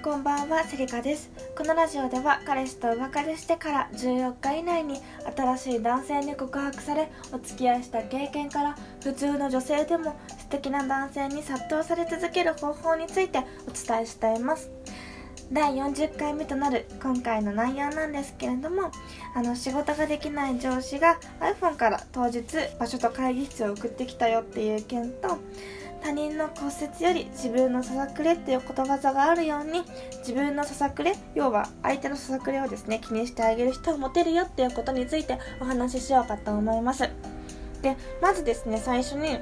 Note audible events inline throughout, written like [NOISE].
こんばんは、セリカです。このラジオでは彼氏とお別れしてから14日以内に新しい男性に告白されお付き合いした経験から普通の女性でも素敵な男性に殺到され続ける方法についてお伝えしています。第40回目となる今回の内容なんですけれどもあの仕事ができない上司が iPhone から当日場所と会議室を送ってきたよっていう件と他人の骨折より自分のささくれっていうことわざがあるように自分のささくれ要は相手のささくれをですね気にしてあげる人を持てるよっていうことについてお話ししようかと思います。でまずですね最初に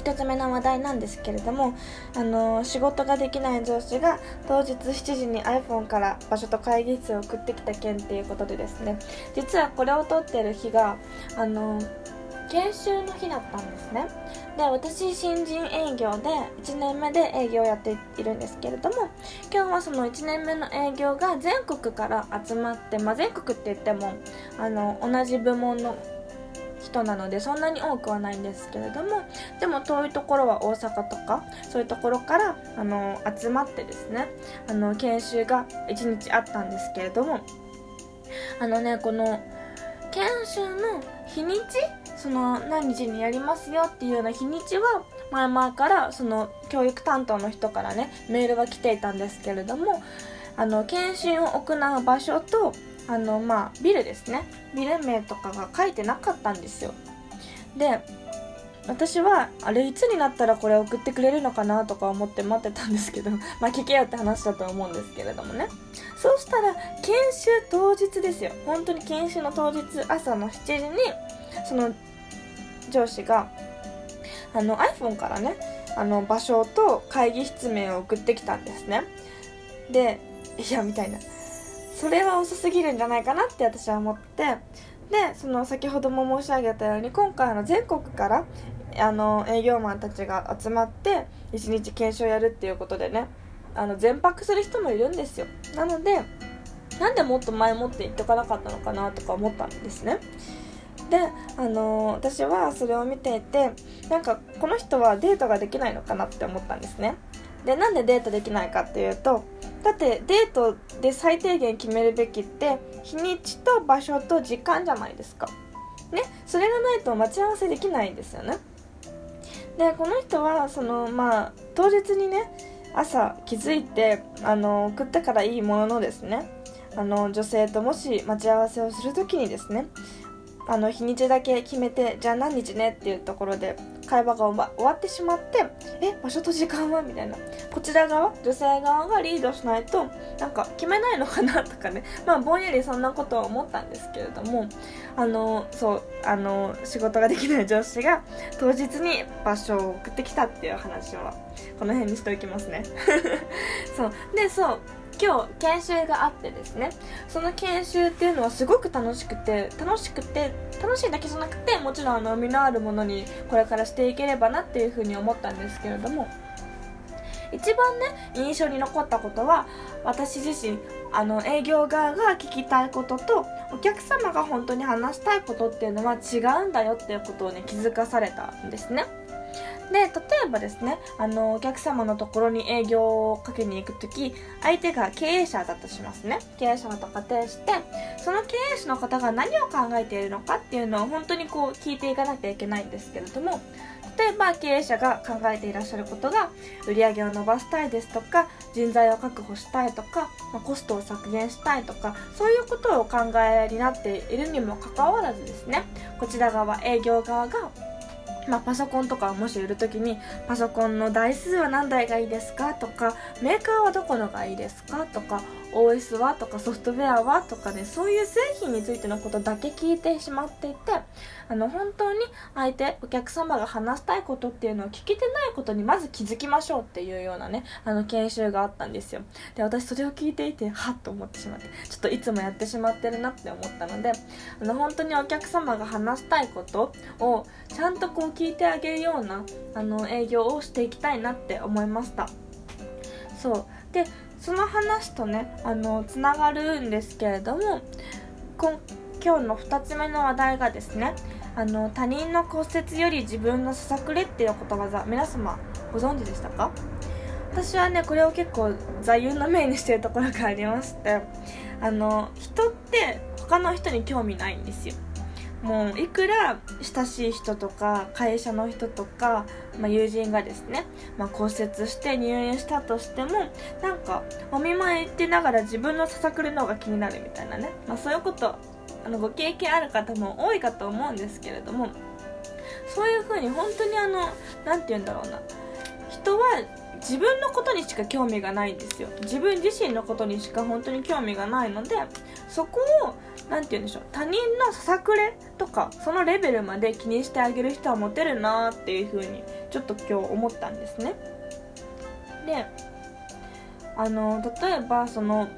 1つ目の話題なんですけれども、あの仕事ができない上司が当日7時に iPhone から場所と会議室を送ってきた件っていうことでですね実はこれを撮ってる日が、あの研修の日だったんですね。で私新人営業で1年目で営業をやっているんですけれども今日はその1年目の営業が全国から集まって、まあ、全国って言ってもあの同じ部門の人なのでそんなに多くはないんですけれどもでも遠いところは大阪とかそういうところからあの集まってですねあの研修が1日あったんですけれどもあのねこの研修の日にちその何日にやりますよっていうような日にちは前々からその教育担当の人からねメールが来ていたんですけれどもあの研修を行う場所とあのまあビルですね。ビル名とかが書いてなかったんですよ。で私はあれいつになったらこれ送ってくれるのかなとか思って待ってたんですけど [LAUGHS] まあ聞けよって話だと思うんですけれどもね。そうしたら研修当日ですよ。本当に研修の当日朝の7時にその上司があの iPhone からねあの場所と会議室名を送ってきたんですね。でいやみたいな。それは遅すぎるんじゃないかなって私は思って。でその先ほども申し上げたように今回の全国からあの営業マンたちが集まって1日研修をやるっていうことでねあの全泊する人もいるんですよ。なのでなんでもっと前もって言っておかなかったのかなとか思ったんですね。で、あの、私はそれを見ていてなんかこの人はデートができないのかなって思ったんですね。でなんでデートできないかっていうとだってデートで最低限決めるべきって日にちと場所と時間じゃないですか。ねそれがないと待ち合わせできないんですよね。でこの人はそのまあ当日にね朝気づいてあの送ったからいいもののですねあの女性ともし待ち合わせをする時にですねあの日にちだけ決めてじゃあ何日ねっていうところで会話が終わってしまってえ場所と時間はみたいな。こちら側女性側がリードしないとなんか決めないのかなとかね。まあぼんやりそんなことは思ったんですけれどもあのそうあの仕事ができない上司が当日に場所を送ってきたっていう話はこの辺にしておきますね。[LAUGHS] そう。でそう。今日研修があってですねその研修っていうのはすごく楽しくて楽しくて楽しいだけじゃなくてもちろんあの身のあるものにこれからしていければなっていうふうに思ったんですけれども一番ね印象に残ったことは私自身あの営業側が聞きたいこととお客様が本当に話したいことっていうのは違うんだよっていうことをね気づかされたんですね。で例えばですねあのお客様のところに営業をかけに行く時相手が経営者だとしますね。経営者だと仮定してその経営者の方が何を考えているのかっていうのを本当にこう聞いていかなきゃいけないんですけれども例えば経営者が考えていらっしゃることが売り上げを伸ばしたいですとか人材を確保したいとか、まあ、コストを削減したいとかそういうことをお考えになっているにもかかわらずですねこちら側営業側がまあ、パソコンとかもし売る時にパソコンの台数は何台がいいですか？とかメーカーはどこのがいいですか？とか OS はとかソフトウェアはとかねそういう製品についてのことだけ聞いてしまっていてあの本当に相手お客様が話したいことっていうのを聞けてないことにまず気づきましょうっていうようなねあの研修があったんですよ。で私それを聞いていてはっと思ってしまってちょっといつもやってしまってるなって思ったのであの本当にお客様が話したいことをちゃんとこう聞いてあげるようなあの営業をしていきたいなって思いました。そう。でその話とねあのつながるんですけれども今日の2つ目の話題がですねあの他人の骨折より自分のささくれっていうことわざ皆様ご存知でしたか？私はねこれを結構座右の銘にしてるところがありましてあの人って他の人に興味ないんですよ。もういくら親しい人とか会社の人とか、まあ、友人がですね、まあ、骨折して入院したとしてもなんかお見舞い行ってながら自分のささくれの方が気になるみたいなね、まあ、そういうことあのご経験ある方も多いかと思うんですけれどもそういう風に本当にあの何て言うんだろうな。人は自分のことにしか興味がないんですよ。自分自身のことにしか本当に興味がないのでそこを何て言うんでしょう。他人のささくれとかそのレベルまで気にしてあげる人はモテるなっていう風にちょっと今日思ったんですね。であの例えばその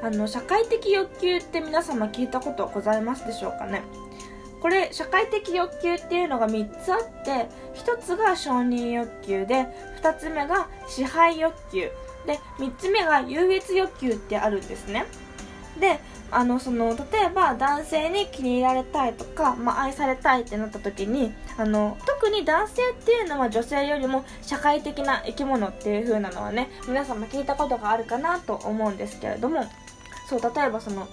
あの社会的欲求って皆様聞いたことございますでしょうかね。これ社会的欲求っていうのが3つあって1つが承認欲求で2つ目が支配欲求。で3つ目が優越欲求ってあるんですね。であのその例えば男性に気に入られたいとか、まあ、愛されたいってなった時にあの特に男性っていうのは女性よりも社会的な生き物っていう風なのはね皆様聞いたことがあるかなと思うんですけれどもそう例えばその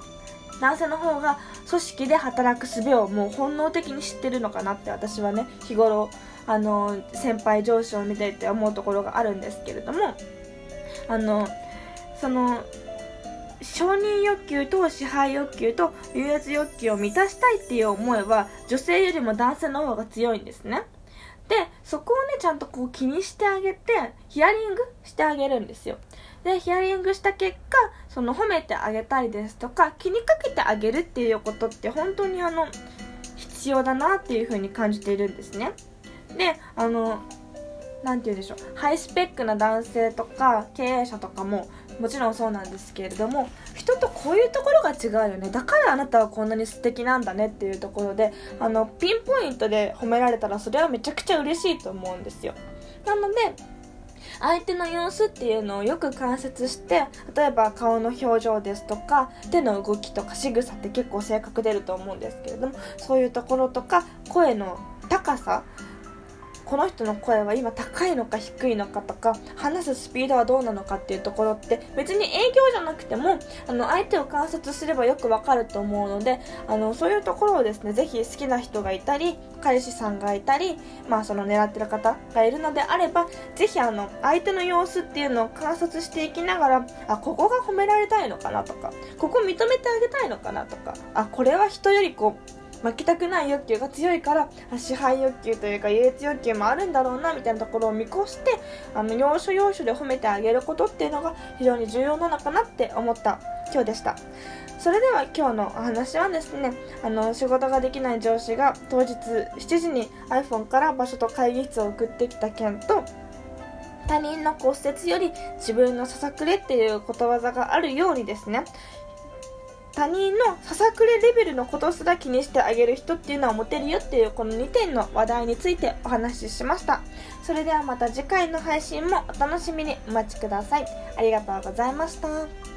男性の方が組織で働く術をもう本能的に知ってるのかなって私はね日頃あの先輩上司を見ていて思うところがあるんですけれどもあのその承認欲求と支配欲求と優越欲求を満たしたいっていう思いは女性よりも男性の方が強いんですね。でそこをねちゃんとこう気にしてあげてヒアリングしてあげるんですよ。でヒアリングした結果その褒めてあげたりですとか気にかけてあげるっていうことって本当にあの必要だなっていう風に感じているんですね。であの何て言うんでしょう。ハイスペックな男性とか経営者とかももちろんそうなんですけれども人とこういうところが違うよね。だからあなたはこんなに素敵なんだねっていうところであのピンポイントで褒められたらそれはめちゃくちゃ嬉しいと思うんですよ。なので相手の様子っていうのをよく観察して例えば顔の表情ですとか手の動きとか仕草って結構性格出ると思うんですけれどもそういうところとか声の高さこの人の声は今高いのか低いのかとか話すスピードはどうなのかっていうところって別に営業じゃなくてもあの相手を観察すればよくわかると思うのであのそういうところをですねぜひ好きな人がいたり彼氏さんがいたり、まあ、その狙ってる方がいるのであればぜひあの相手の様子っていうのを観察していきながらあここが褒められたいのかなとかここ認めてあげたいのかなとかあこれは人よりこう負けたくない欲求が強いから支配欲求というか優越欲求もあるんだろうなみたいなところを見越してあの要所要所で褒めてあげることっていうのが非常に重要なのかなって思った今日でした。それでは今日のお話はですねあの仕事ができない上司が当日7時に iPhone から場所と会議室を送ってきた件と他人の骨折より自分のささくれっていうことわざがあるようにですね他人のささくれレベルのことすら気にしてあげる人っていうのはモテるよっていうこの2点の話題についてお話ししました。それではまた次回の配信もお楽しみにお待ちください。ありがとうございました。